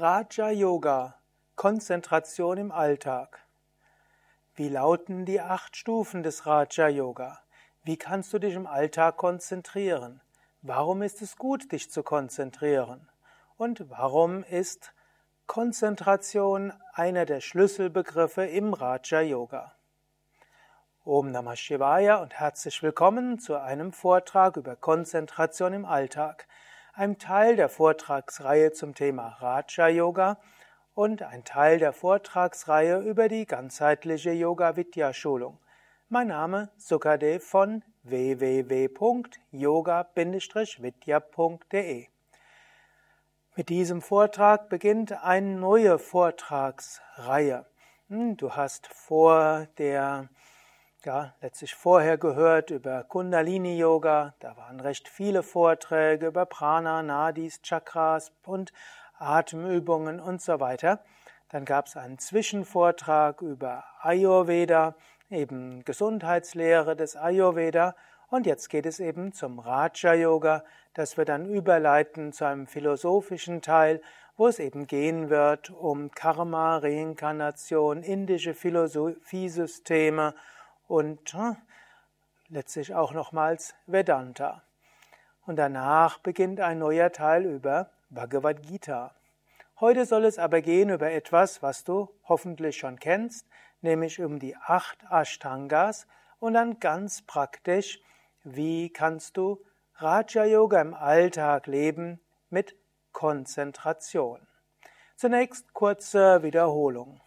Raja Yoga, Konzentration im Alltag. Wie lauten die acht Stufen des Raja Yoga? Wie kannst du dich im Alltag konzentrieren? Warum ist es gut, dich zu konzentrieren? Und warum ist Konzentration einer der Schlüsselbegriffe im Raja Yoga? Om Namah Shivaya und herzlich willkommen zu einem Vortrag über Konzentration im Alltag ein Teil der Vortragsreihe zum Thema Raja Yoga und ein Teil der Vortragsreihe über die ganzheitliche Yoga Vidya Schulung. Mein Name Sukadev von www.yoga-vidya.de. Mit diesem Vortrag beginnt eine neue Vortragsreihe. Hm, du hast vor der ja, letztlich vorher gehört über Kundalini Yoga. Da waren recht viele Vorträge über Prana, Nadis, Chakras und Atemübungen und so weiter. Dann gab es einen Zwischenvortrag über Ayurveda, eben Gesundheitslehre des Ayurveda. Und jetzt geht es eben zum Raja Yoga, das wir dann überleiten zu einem philosophischen Teil, wo es eben gehen wird um Karma, Reinkarnation, indische Philosophiesysteme und letztlich auch nochmals Vedanta. Und danach beginnt ein neuer Teil über Bhagavad Gita. Heute soll es aber gehen über etwas, was du hoffentlich schon kennst, nämlich um die acht Ashtangas und dann ganz praktisch, wie kannst du Raja Yoga im Alltag leben mit Konzentration. Zunächst kurze Wiederholung.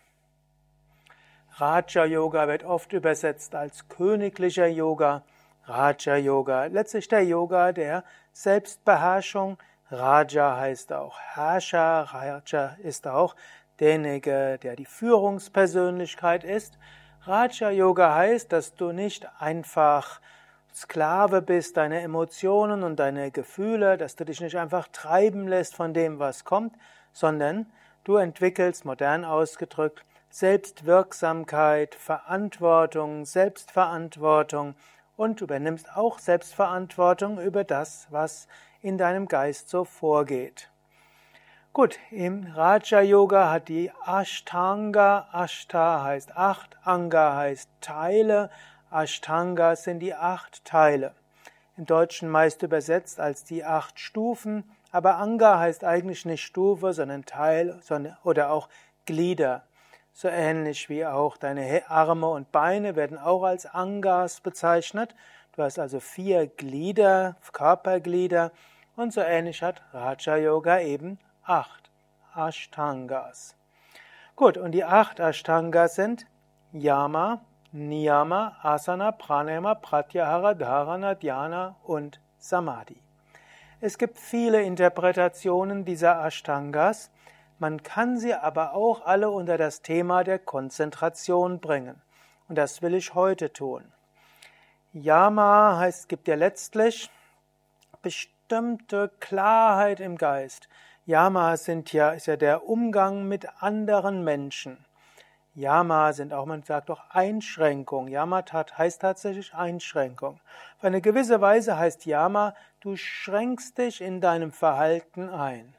Raja Yoga wird oft übersetzt als königlicher Yoga. Raja Yoga, letztlich der Yoga der Selbstbeherrschung. Raja heißt auch Herrscher. Raja ist auch derjenige, der die Führungspersönlichkeit ist. Raja Yoga heißt, dass du nicht einfach Sklave bist deiner Emotionen und deiner Gefühle, dass du dich nicht einfach treiben lässt von dem, was kommt, sondern du entwickelst, modern ausgedrückt, Selbstwirksamkeit, Verantwortung, Selbstverantwortung und übernimmst auch Selbstverantwortung über das, was in deinem Geist so vorgeht. Gut, im Raja Yoga hat die Ashtanga, Ashta heißt acht, Anga heißt Teile, Ashtanga sind die acht Teile. Im Deutschen meist übersetzt als die acht Stufen, aber Anga heißt eigentlich nicht Stufe, sondern Teil sondern, oder auch Glieder. So ähnlich wie auch deine Arme und Beine werden auch als Angas bezeichnet. Du hast also vier Glieder, Körperglieder und so ähnlich hat Raja Yoga eben acht Ashtangas. Gut, und die acht Ashtangas sind Yama, Niyama, Asana, Pranayama, Pratyahara, Dharana, Dhyana und Samadhi. Es gibt viele Interpretationen dieser Ashtangas. Man kann sie aber auch alle unter das Thema der Konzentration bringen. Und das will ich heute tun. Yama heißt, gibt ja letztlich bestimmte Klarheit im Geist. Yama sind ja, ist ja der Umgang mit anderen Menschen. Yama sind auch, man sagt auch Einschränkung. Yamatat heißt tatsächlich Einschränkung. Auf eine gewisse Weise heißt Yama, du schränkst dich in deinem Verhalten ein.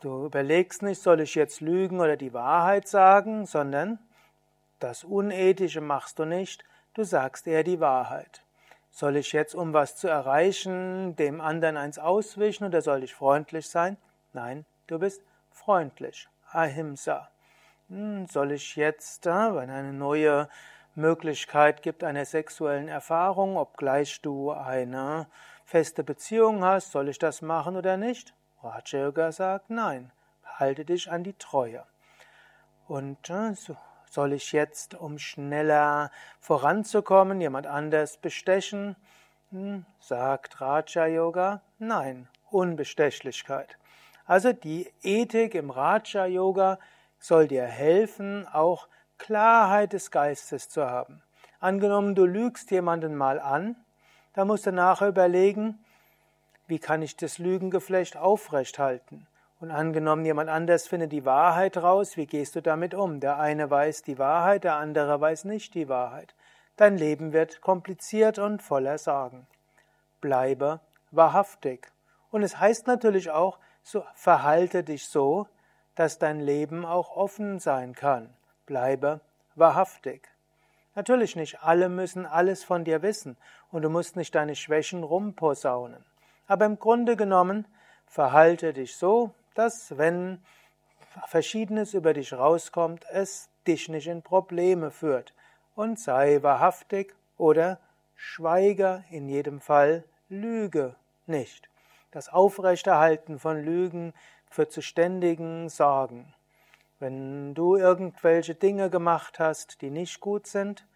Du überlegst nicht, soll ich jetzt lügen oder die Wahrheit sagen, sondern das Unethische machst du nicht, du sagst eher die Wahrheit. Soll ich jetzt, um was zu erreichen, dem anderen eins auswischen oder soll ich freundlich sein? Nein, du bist freundlich. Ahimsa. Hm, soll ich jetzt, äh, wenn eine neue Möglichkeit gibt einer sexuellen Erfahrung, obgleich du eine feste Beziehung hast, soll ich das machen oder nicht? Raja Yoga sagt, nein, halte dich an die Treue. Und äh, soll ich jetzt, um schneller voranzukommen, jemand anders bestechen? Hm, sagt Raja Yoga, nein, Unbestechlichkeit. Also die Ethik im Raja Yoga soll dir helfen, auch Klarheit des Geistes zu haben. Angenommen, du lügst jemanden mal an, da musst du nachher überlegen, wie kann ich das Lügengeflecht aufrecht halten? Und angenommen, jemand anders findet die Wahrheit raus, wie gehst du damit um? Der eine weiß die Wahrheit, der andere weiß nicht die Wahrheit. Dein Leben wird kompliziert und voller Sorgen. Bleibe wahrhaftig. Und es heißt natürlich auch, so verhalte dich so, dass dein Leben auch offen sein kann. Bleibe wahrhaftig. Natürlich nicht alle müssen alles von dir wissen und du musst nicht deine Schwächen rumposaunen. Aber im Grunde genommen verhalte dich so, dass wenn Verschiedenes über dich rauskommt, es dich nicht in Probleme führt und sei wahrhaftig oder schweige in jedem Fall, lüge nicht. Das Aufrechterhalten von Lügen führt zu ständigen Sorgen. Wenn du irgendwelche Dinge gemacht hast, die nicht gut sind,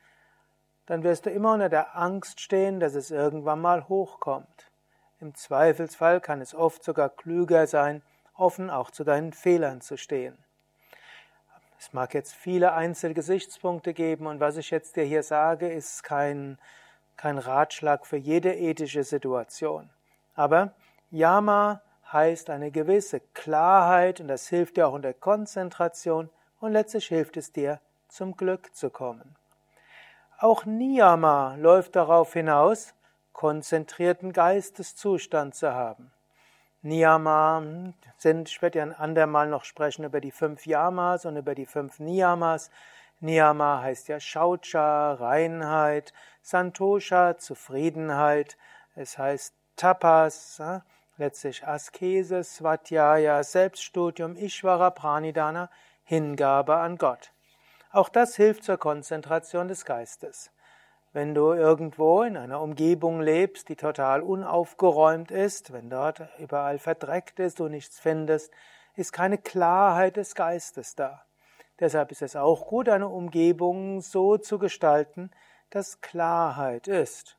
dann wirst du immer unter der Angst stehen, dass es irgendwann mal hochkommt. Im Zweifelsfall kann es oft sogar klüger sein, offen auch zu deinen Fehlern zu stehen. Es mag jetzt viele Einzelgesichtspunkte geben und was ich jetzt dir hier sage, ist kein, kein Ratschlag für jede ethische Situation. Aber Yama heißt eine gewisse Klarheit und das hilft dir auch in der Konzentration und letztlich hilft es dir, zum Glück zu kommen. Auch Niyama läuft darauf hinaus, konzentrierten Geisteszustand zu haben. Niyama sind, ich werde ja ein andermal noch sprechen über die fünf Yamas und über die fünf Niyamas. Niyama heißt ja Shaucha, Reinheit, Santosha, Zufriedenheit, es heißt Tapas, letztlich Askese, Svatjaya, Selbststudium, Ishvara, Pranidana, Hingabe an Gott. Auch das hilft zur Konzentration des Geistes. Wenn du irgendwo in einer Umgebung lebst, die total unaufgeräumt ist, wenn dort überall verdreckt ist, du nichts findest, ist keine Klarheit des Geistes da. Deshalb ist es auch gut, eine Umgebung so zu gestalten, dass Klarheit ist.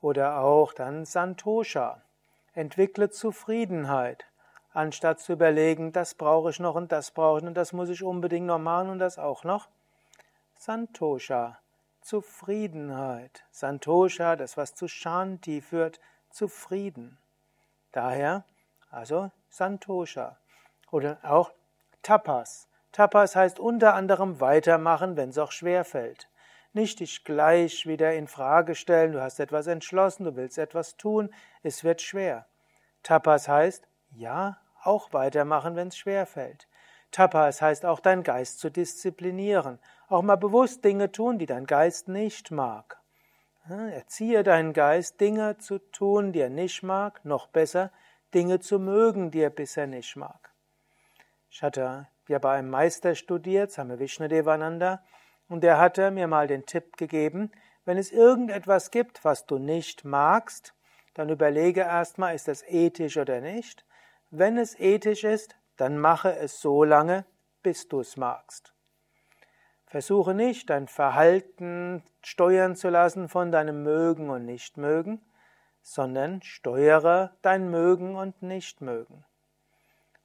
Oder auch dann Santosha. Entwickle Zufriedenheit, anstatt zu überlegen, das brauche ich noch und das brauche ich und das muss ich unbedingt noch machen und das auch noch. Santosha. Zufriedenheit. Santosha, das was zu Shanti führt, zufrieden. Daher, also Santosha. Oder auch Tapas. Tapas heißt unter anderem weitermachen, wenn es auch schwer fällt. Nicht dich gleich wieder in Frage stellen, du hast etwas entschlossen, du willst etwas tun, es wird schwer. Tapas heißt, ja, auch weitermachen, wenn es schwer fällt. Tapas heißt auch, deinen Geist zu disziplinieren. Auch mal bewusst Dinge tun, die dein Geist nicht mag. Erziehe deinen Geist, Dinge zu tun, die er nicht mag, noch besser, Dinge zu mögen, die er bisher nicht mag. Ich hatte ja bei einem Meister studiert, Same Vishnadevananda, und der hatte mir mal den Tipp gegeben, wenn es irgendetwas gibt, was du nicht magst, dann überlege erstmal, ist das ethisch oder nicht. Wenn es ethisch ist, dann mache es so lange, bis du es magst. Versuche nicht, dein Verhalten steuern zu lassen von deinem Mögen und Nichtmögen, sondern steuere dein Mögen und Nichtmögen.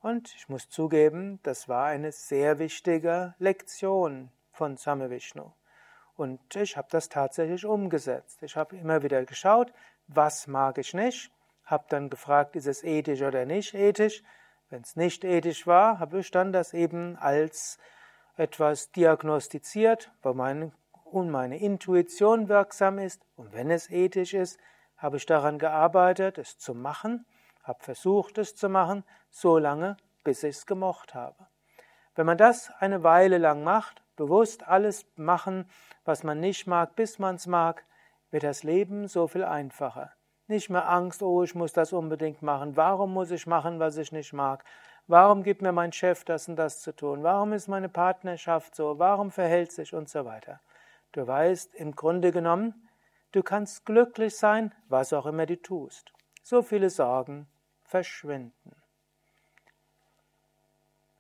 Und ich muss zugeben, das war eine sehr wichtige Lektion von Same Vishnu. Und ich habe das tatsächlich umgesetzt. Ich habe immer wieder geschaut, was mag ich nicht, habe dann gefragt, ist es ethisch oder nicht ethisch. Wenn es nicht ethisch war, habe ich dann das eben als etwas diagnostiziert, wo meine, und meine Intuition wirksam ist. Und wenn es ethisch ist, habe ich daran gearbeitet, es zu machen, habe versucht, es zu machen, so lange, bis ich es gemocht habe. Wenn man das eine Weile lang macht, bewusst alles machen, was man nicht mag, bis man es mag, wird das Leben so viel einfacher. Nicht mehr Angst, oh, ich muss das unbedingt machen. Warum muss ich machen, was ich nicht mag? Warum gibt mir mein Chef das und das zu tun? Warum ist meine Partnerschaft so? Warum verhält sich und so weiter? Du weißt, im Grunde genommen, du kannst glücklich sein, was auch immer du tust. So viele Sorgen verschwinden.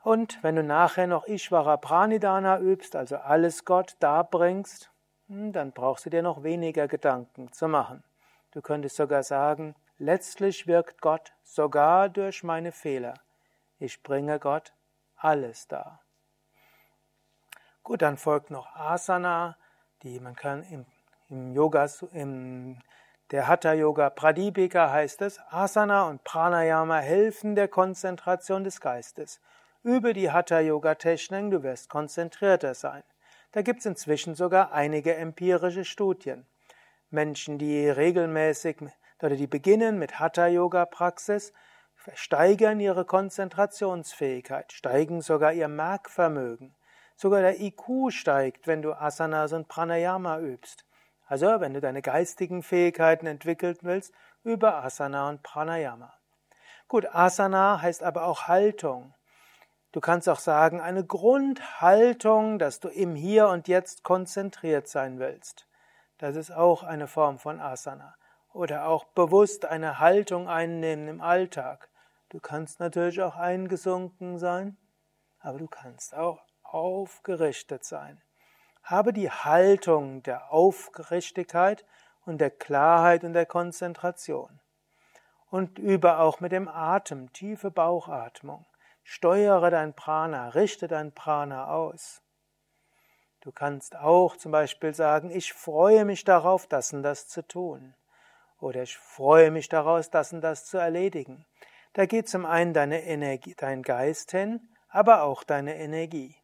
Und wenn du nachher noch Ishvara Pranidana übst, also alles Gott darbringst, hm, dann brauchst du dir noch weniger Gedanken zu machen. Du könntest sogar sagen, letztlich wirkt Gott sogar durch meine Fehler. Ich bringe Gott alles dar. Gut, dann folgt noch Asana, die man kann im, im Yoga, im der Hatha Yoga Pradipika heißt es, Asana und Pranayama helfen der Konzentration des Geistes. Übe die Hatha Yoga Techniken, du wirst konzentrierter sein. Da gibt es inzwischen sogar einige empirische Studien. Menschen, die regelmäßig oder die beginnen mit Hatha Yoga Praxis, steigern ihre Konzentrationsfähigkeit, steigen sogar ihr Merkvermögen. Sogar der IQ steigt, wenn du Asanas und Pranayama übst. Also, wenn du deine geistigen Fähigkeiten entwickeln willst, über Asana und Pranayama. Gut, Asana heißt aber auch Haltung. Du kannst auch sagen, eine Grundhaltung, dass du im Hier und Jetzt konzentriert sein willst. Das ist auch eine Form von Asana. Oder auch bewusst eine Haltung einnehmen im Alltag. Du kannst natürlich auch eingesunken sein, aber du kannst auch aufgerichtet sein. Habe die Haltung der Aufrichtigkeit und der Klarheit und der Konzentration. Und übe auch mit dem Atem, tiefe Bauchatmung. Steuere dein Prana, richte dein Prana aus. Du kannst auch zum Beispiel sagen, ich freue mich darauf, das und das zu tun. Oder ich freue mich daraus, das und das zu erledigen. Da geht zum einen deine Energie, dein Geist hin, aber auch deine Energie.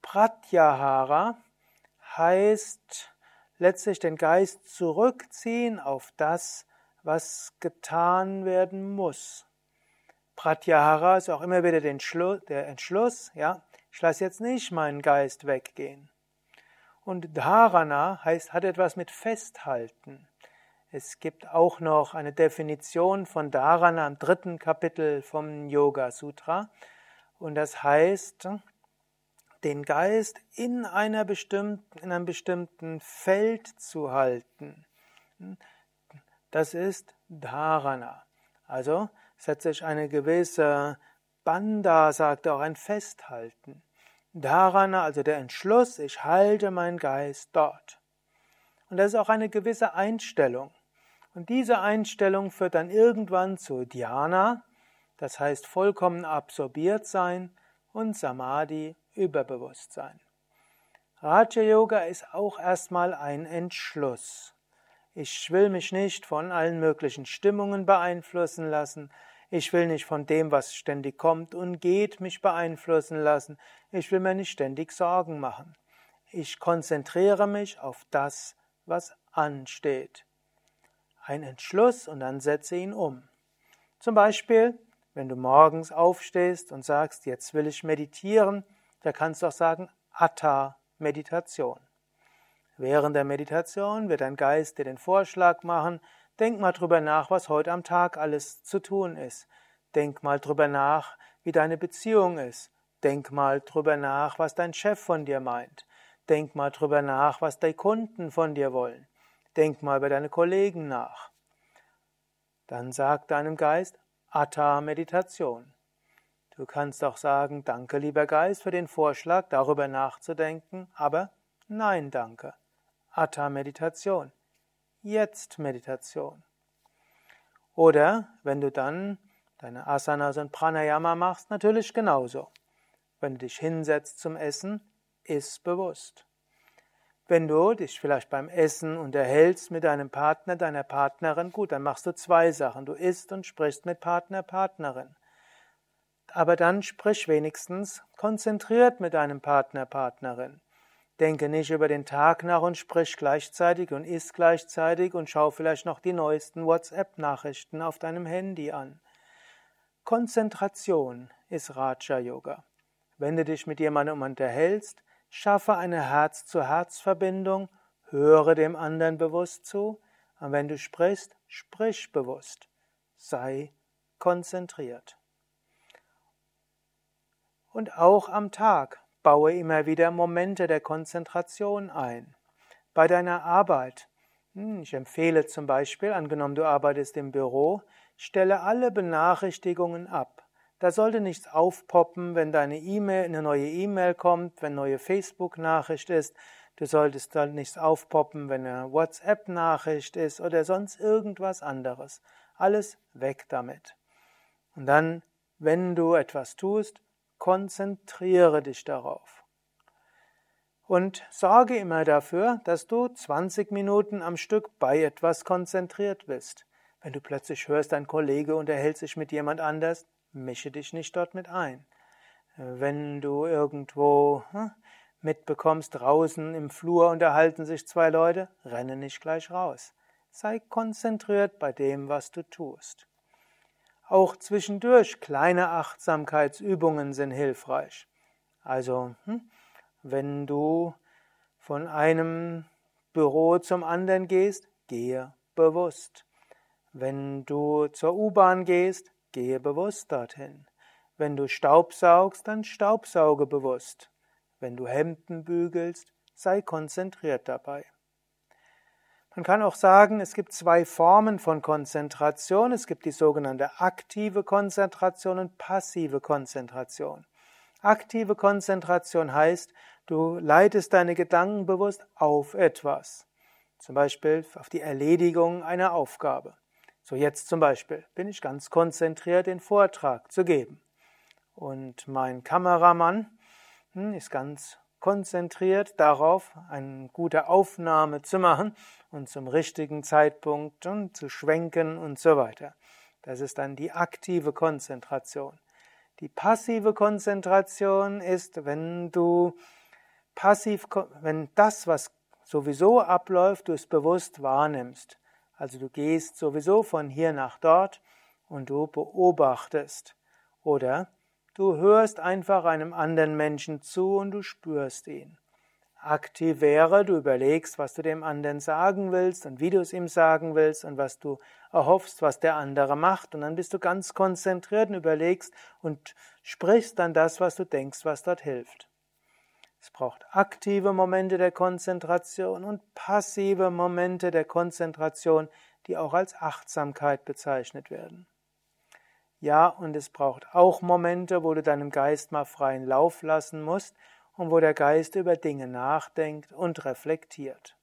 Pratyahara heißt letztlich den Geist zurückziehen auf das, was getan werden muss. Pratyahara ist auch immer wieder der Entschluss, ja, ich lasse jetzt nicht meinen Geist weggehen. Und Dharana heißt, hat etwas mit Festhalten. Es gibt auch noch eine Definition von Dharana im dritten Kapitel vom Yoga Sutra. Und das heißt, den Geist in, einer bestimmten, in einem bestimmten Feld zu halten. Das ist Dharana. Also setzt sich eine gewisse Banda sagt auch ein Festhalten. Dharana, also der Entschluss, ich halte meinen Geist dort. Und das ist auch eine gewisse Einstellung. Und diese Einstellung führt dann irgendwann zu Dhyana, das heißt vollkommen absorbiert sein, und Samadhi, Überbewusstsein. Raja Yoga ist auch erstmal ein Entschluss. Ich will mich nicht von allen möglichen Stimmungen beeinflussen lassen. Ich will nicht von dem, was ständig kommt und geht, mich beeinflussen lassen. Ich will mir nicht ständig Sorgen machen. Ich konzentriere mich auf das, was ansteht. Ein Entschluss und dann setze ihn um. Zum Beispiel, wenn du morgens aufstehst und sagst, jetzt will ich meditieren, da kannst du auch sagen, Atta Meditation. Während der Meditation wird dein Geist dir den Vorschlag machen, Denk mal drüber nach, was heute am Tag alles zu tun ist. Denk mal drüber nach, wie deine Beziehung ist. Denk mal drüber nach, was dein Chef von dir meint. Denk mal drüber nach, was deine Kunden von dir wollen. Denk mal über deine Kollegen nach. Dann sag deinem Geist Atta Meditation. Du kannst auch sagen, danke lieber Geist für den Vorschlag, darüber nachzudenken, aber nein, danke. Atta Meditation. Jetzt Meditation. Oder wenn du dann deine Asanas und Pranayama machst, natürlich genauso. Wenn du dich hinsetzt zum Essen, iss bewusst. Wenn du dich vielleicht beim Essen unterhältst mit deinem Partner, deiner Partnerin, gut, dann machst du zwei Sachen. Du isst und sprichst mit Partner, Partnerin. Aber dann sprich wenigstens konzentriert mit deinem Partner, Partnerin. Denke nicht über den Tag nach und sprich gleichzeitig und iss gleichzeitig und schau vielleicht noch die neuesten WhatsApp-Nachrichten auf deinem Handy an. Konzentration ist Raja Yoga. Wenn du dich mit jemandem unterhältst, schaffe eine Herz-zu-Herz-Verbindung, höre dem anderen bewusst zu, und wenn du sprichst, sprich bewusst. Sei konzentriert. Und auch am Tag Baue immer wieder Momente der Konzentration ein. Bei deiner Arbeit. Hm, ich empfehle zum Beispiel, angenommen du arbeitest im Büro, stelle alle Benachrichtigungen ab. Da sollte nichts aufpoppen, wenn deine E-Mail, eine neue E-Mail kommt, wenn neue Facebook-Nachricht ist. Du solltest dann nichts aufpoppen, wenn eine WhatsApp-Nachricht ist oder sonst irgendwas anderes. Alles weg damit. Und dann, wenn du etwas tust, Konzentriere dich darauf. Und sorge immer dafür, dass du 20 Minuten am Stück bei etwas konzentriert bist. Wenn du plötzlich hörst, ein Kollege unterhält sich mit jemand anders, mische dich nicht dort mit ein. Wenn du irgendwo hm, mitbekommst, draußen im Flur unterhalten sich zwei Leute, renne nicht gleich raus. Sei konzentriert bei dem, was du tust. Auch zwischendurch kleine Achtsamkeitsübungen sind hilfreich. Also, hm, wenn du von einem Büro zum anderen gehst, gehe bewusst. Wenn du zur U-Bahn gehst, gehe bewusst dorthin. Wenn du Staubsaugst, dann staubsauge bewusst. Wenn du Hemden bügelst, sei konzentriert dabei. Man kann auch sagen, es gibt zwei Formen von Konzentration. Es gibt die sogenannte aktive Konzentration und passive Konzentration. Aktive Konzentration heißt, du leitest deine Gedanken bewusst auf etwas. Zum Beispiel auf die Erledigung einer Aufgabe. So jetzt zum Beispiel bin ich ganz konzentriert, den Vortrag zu geben. Und mein Kameramann hm, ist ganz konzentriert darauf, eine gute Aufnahme zu machen und zum richtigen Zeitpunkt zu schwenken und so weiter. Das ist dann die aktive Konzentration. Die passive Konzentration ist, wenn du passiv, wenn das, was sowieso abläuft, du es bewusst wahrnimmst. Also du gehst sowieso von hier nach dort und du beobachtest. Oder Du hörst einfach einem anderen Menschen zu und du spürst ihn. Aktiv wäre, du überlegst, was du dem anderen sagen willst und wie du es ihm sagen willst und was du erhoffst, was der andere macht. Und dann bist du ganz konzentriert und überlegst und sprichst dann das, was du denkst, was dort hilft. Es braucht aktive Momente der Konzentration und passive Momente der Konzentration, die auch als Achtsamkeit bezeichnet werden. Ja, und es braucht auch Momente, wo du deinem Geist mal freien Lauf lassen musst und wo der Geist über Dinge nachdenkt und reflektiert.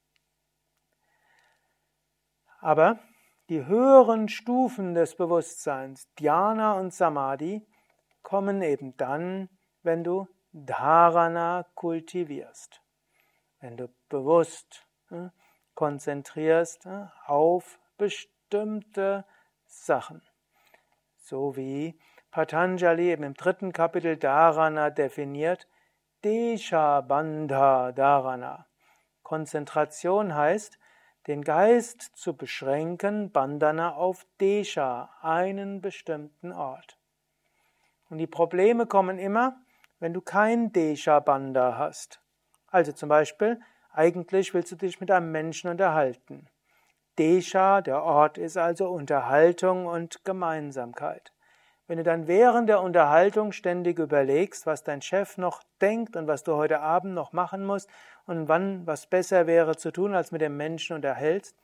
Aber die höheren Stufen des Bewusstseins, Dhyana und Samadhi, kommen eben dann, wenn du Dharana kultivierst. Wenn du bewusst äh, konzentrierst äh, auf bestimmte Sachen. So wie Patanjali eben im dritten Kapitel Dharana definiert, Desha Bandha Dharana. Konzentration heißt, den Geist zu beschränken, Bandhana auf Desha, einen bestimmten Ort. Und die Probleme kommen immer, wenn du kein Desha Bandha hast. Also zum Beispiel, eigentlich willst du dich mit einem Menschen unterhalten. Desha, der Ort ist also Unterhaltung und Gemeinsamkeit. Wenn du dann während der Unterhaltung ständig überlegst, was dein Chef noch denkt und was du heute Abend noch machen musst und wann was besser wäre zu tun, als mit dem Menschen unterhältst,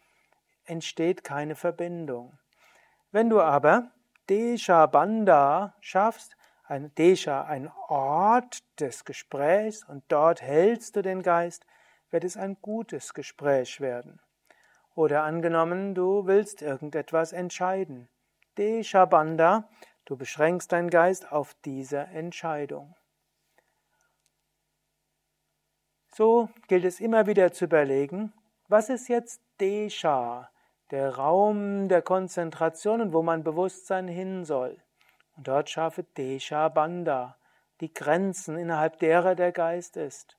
entsteht keine Verbindung. Wenn du aber Desha Banda schaffst, ein Desha, ein Ort des Gesprächs und dort hältst du den Geist, wird es ein gutes Gespräch werden. Oder angenommen, du willst irgendetwas entscheiden. Deshabanda, du beschränkst deinen Geist auf diese Entscheidung. So gilt es immer wieder zu überlegen, was ist jetzt Desha, der Raum der Konzentration, wo mein Bewusstsein hin soll. Und dort schaffe Desha Banda, die Grenzen, innerhalb derer der Geist ist.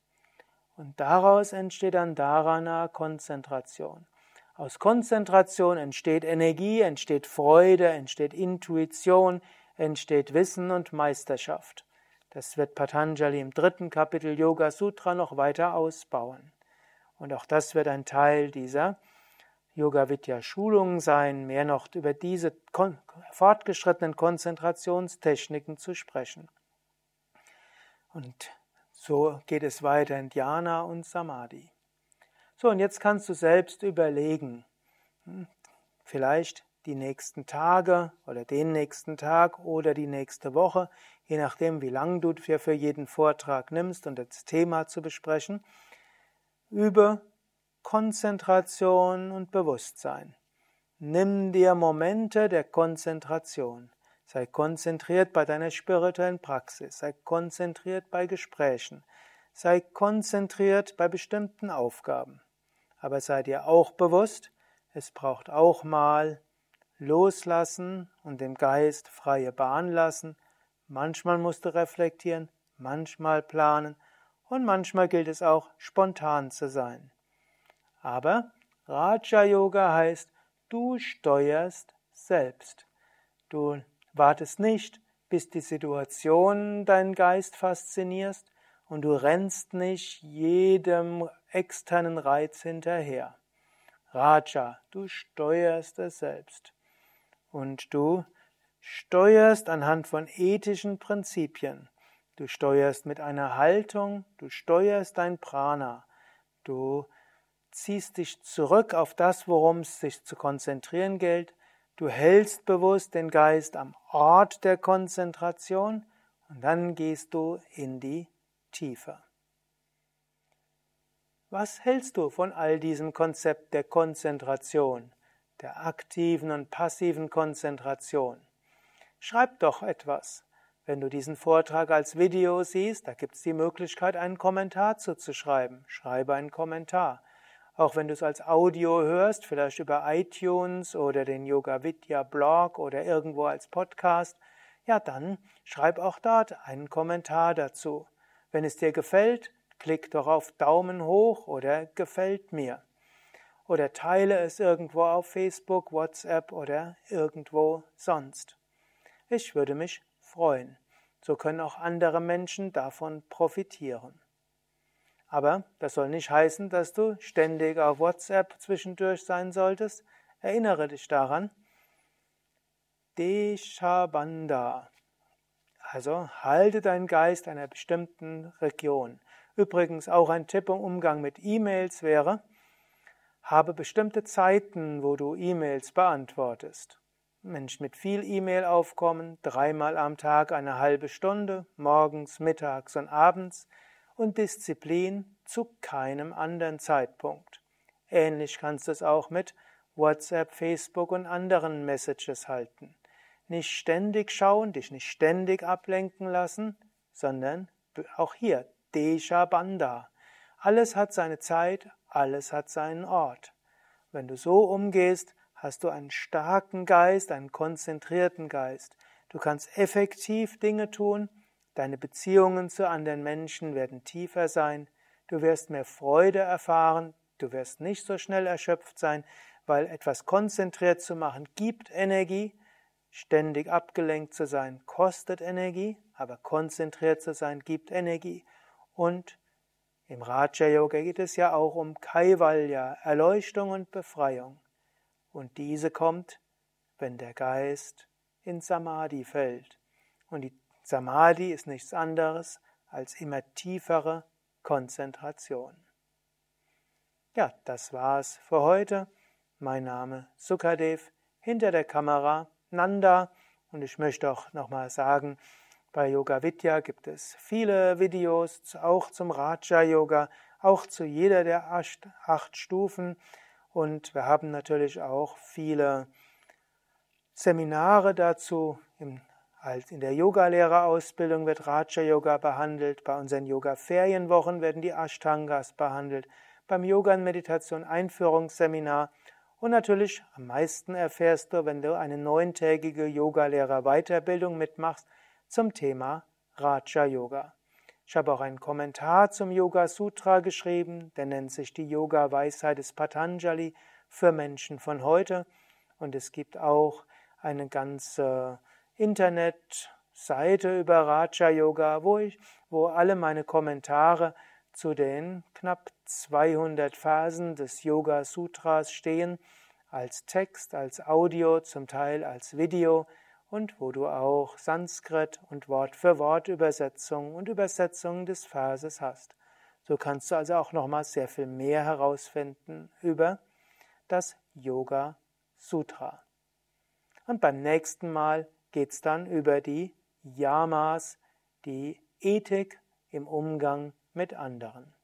Und daraus entsteht dann Dharana Konzentration. Aus Konzentration entsteht Energie, entsteht Freude, entsteht Intuition, entsteht Wissen und Meisterschaft. Das wird Patanjali im dritten Kapitel Yoga Sutra noch weiter ausbauen. Und auch das wird ein Teil dieser Yoga Vidya Schulung sein, mehr noch über diese fortgeschrittenen Konzentrationstechniken zu sprechen. Und so geht es weiter in Dhyana und Samadhi. So, und jetzt kannst du selbst überlegen, hm, vielleicht die nächsten Tage oder den nächsten Tag oder die nächste Woche, je nachdem, wie lang du dir für jeden Vortrag nimmst und das Thema zu besprechen, über Konzentration und Bewusstsein. Nimm dir Momente der Konzentration. Sei konzentriert bei deiner spirituellen Praxis. Sei konzentriert bei Gesprächen. Sei konzentriert bei bestimmten Aufgaben. Aber sei dir auch bewusst, es braucht auch mal loslassen und dem Geist freie Bahn lassen. Manchmal musst du reflektieren, manchmal planen und manchmal gilt es auch, spontan zu sein. Aber Raja Yoga heißt, du steuerst selbst. Du wartest nicht, bis die Situation deinen Geist faszinierst und du rennst nicht jedem externen Reiz hinterher. Raja, du steuerst es selbst. Und du steuerst anhand von ethischen Prinzipien. Du steuerst mit einer Haltung, du steuerst dein Prana. Du ziehst dich zurück auf das, worum es sich zu konzentrieren gilt. Du hältst bewusst den Geist am Ort der Konzentration und dann gehst du in die Tiefe. Was hältst du von all diesem Konzept der Konzentration, der aktiven und passiven Konzentration? Schreib doch etwas. Wenn du diesen Vortrag als Video siehst, da gibt es die Möglichkeit, einen Kommentar zuzuschreiben. Schreibe einen Kommentar. Auch wenn du es als Audio hörst, vielleicht über iTunes oder den Yoga Vidya Blog oder irgendwo als Podcast, ja dann schreib auch dort einen Kommentar dazu. Wenn es dir gefällt, klick doch auf Daumen hoch oder gefällt mir. Oder teile es irgendwo auf Facebook, WhatsApp oder irgendwo sonst. Ich würde mich freuen. So können auch andere Menschen davon profitieren. Aber das soll nicht heißen, dass du ständig auf WhatsApp zwischendurch sein solltest. Erinnere dich daran. Deshabanda. Also halte deinen Geist einer bestimmten Region. Übrigens auch ein Tipp im Umgang mit E-Mails wäre, habe bestimmte Zeiten, wo du E-Mails beantwortest. Mensch mit viel E-Mail-Aufkommen, dreimal am Tag eine halbe Stunde, morgens, mittags und abends und Disziplin zu keinem anderen Zeitpunkt. Ähnlich kannst du es auch mit WhatsApp, Facebook und anderen Messages halten. Nicht ständig schauen, dich nicht ständig ablenken lassen, sondern auch hier Desha Banda. Alles hat seine Zeit, alles hat seinen Ort. Wenn du so umgehst, hast du einen starken Geist, einen konzentrierten Geist. Du kannst effektiv Dinge tun, deine Beziehungen zu anderen Menschen werden tiefer sein, du wirst mehr Freude erfahren, du wirst nicht so schnell erschöpft sein, weil etwas konzentriert zu machen gibt Energie, ständig abgelenkt zu sein kostet Energie, aber konzentriert zu sein gibt Energie. Und im Raja Yoga geht es ja auch um Kaivalya, Erleuchtung und Befreiung. Und diese kommt, wenn der Geist in Samadhi fällt. Und die Samadhi ist nichts anderes als immer tiefere Konzentration. Ja, das war's für heute. Mein Name Sukadev, hinter der Kamera Nanda und ich möchte auch nochmal sagen, bei Yoga Vidya gibt es viele Videos, auch zum Raja Yoga, auch zu jeder der acht Stufen und wir haben natürlich auch viele Seminare dazu. In der Yogalehrerausbildung wird Raja Yoga behandelt. Bei unseren Yoga-Ferienwochen werden die Ashtangas behandelt. Beim Yoga- und Meditation Einführungsseminar. Und natürlich am meisten erfährst du, wenn du eine neuntägige Yogalehrer-Weiterbildung mitmachst zum Thema Raja Yoga. Ich habe auch einen Kommentar zum Yoga Sutra geschrieben, der nennt sich die Yoga Weisheit des Patanjali für Menschen von heute. Und es gibt auch eine ganze Internetseite über Raja Yoga, wo ich, wo alle meine Kommentare zu den knapp 200 Versen des Yoga Sutras stehen, als Text, als Audio, zum Teil als Video und wo du auch Sanskrit und Wort für Wort Übersetzung und Übersetzung des Verses hast. So kannst du also auch nochmal sehr viel mehr herausfinden über das Yoga Sutra. Und beim nächsten Mal geht es dann über die Yamas, die Ethik im Umgang mit anderen.